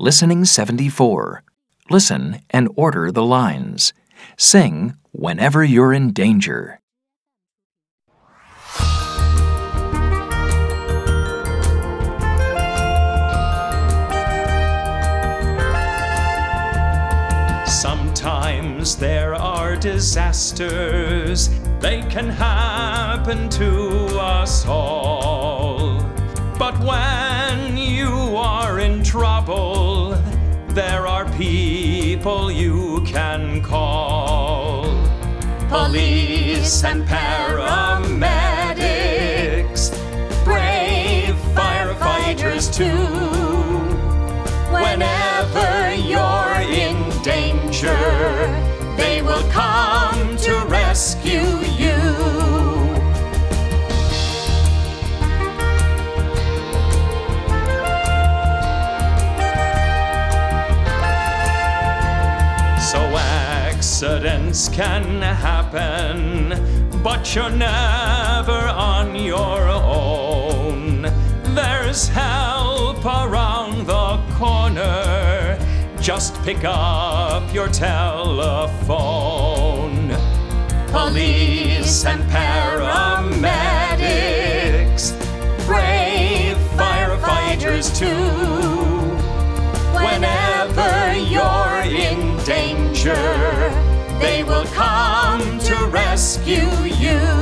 Listening 74. Listen and order the lines. Sing whenever you're in danger. Sometimes there are disasters, they can happen to us all. But when can call. Police and paramedics, accidents can happen, but you're never on your own. There's help around the corner. Just pick up your telephone. Police and paramedics, brave firefighters too. Whenever you're in danger, they will come to rescue you.